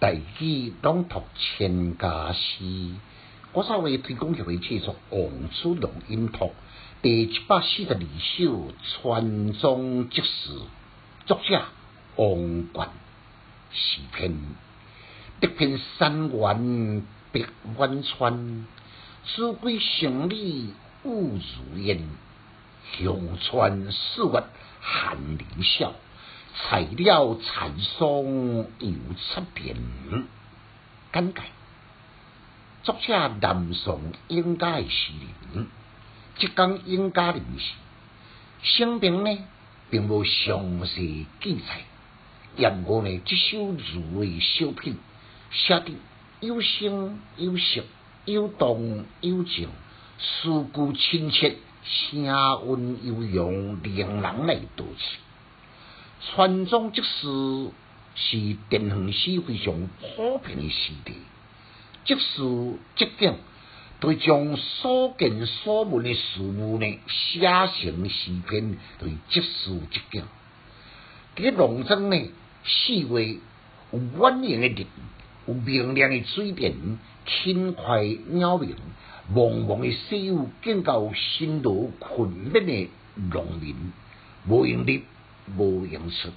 大器朗读千家诗，我稍微推广一位制作《王子龙音图》第七百四十二首传宗即事，作者王冠诗篇，得篇山原碧湾川，子规城里雾如烟，乡村四月寒林笑。材料残松又出片，简介。作者南宋应该的诗人，浙江应家人士，生平呢并无详细记载。然而呢，这首儒的小品写得有声有色，有动有静，诗句亲切，声韵悠扬，令人来读起。传宗即事是电行诗非常普遍的诗题，即事即景，对将所见所闻的事物呢写成诗篇，对即事即景。这农庄呢，四月有蜿蜒的人，有明亮的水电，轻快鸟鸣，茫茫的西雨，更到辛劳困难的农民，无用力。无用出，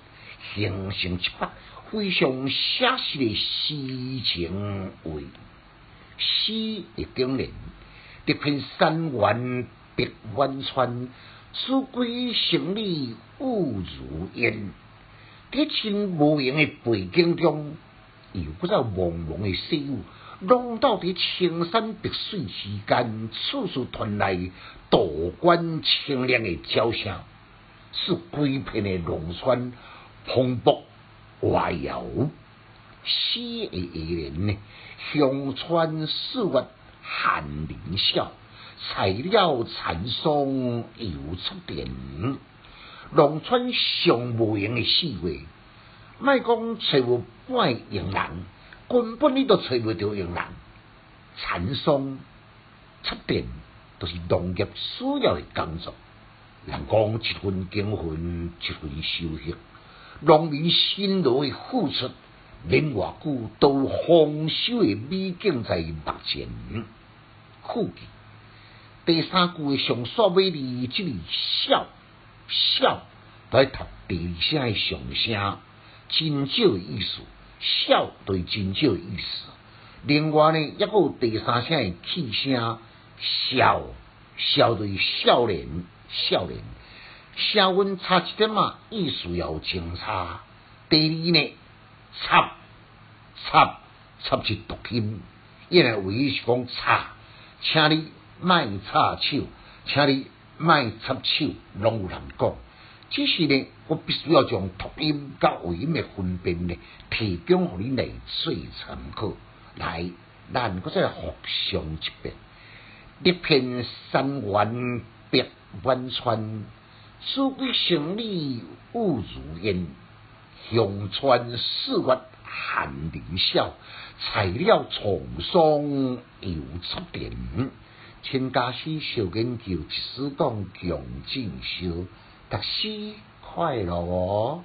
形成一幅非常写实的诗情画。诗的经年，一片山原碧万川，四归城里雾如烟。这群无言的背景中，又不知朦胧的西雨，笼罩在青山碧水之间，处处传来道观清亮的叫声。是规片的农村蓬勃华摇，诗的艺人呢，乡村四月寒林笑，材料残松又出电。农村上无用的四月，莫讲找无半用人，根本你都找不着用人。残松出电，都是农业需要的工作。人讲一分耕耘一分收获，农民辛劳的付出，免偌久都丰收的美景在目前。酷记第三句的上煞尾字，即个笑笑，在读第二声的上声，真少的意思，笑对真少的意思。另外呢，抑有第三声的气声，笑笑对少年。少年，声温差一点嘛，意思要清差。第二呢，插插插是读音，因为为是讲插，请你卖插手，请你卖插手，拢有人讲。只是呢，我必须要将读音甲尾音的分辨呢，提供互你来做参考。来，咱搁再复上一遍，一片山原碧。湾川，四季城里雾如烟，乡村四月寒林笑，材料沧桑又出电。千家师小研究，一丝讲强进修，读书快乐哦。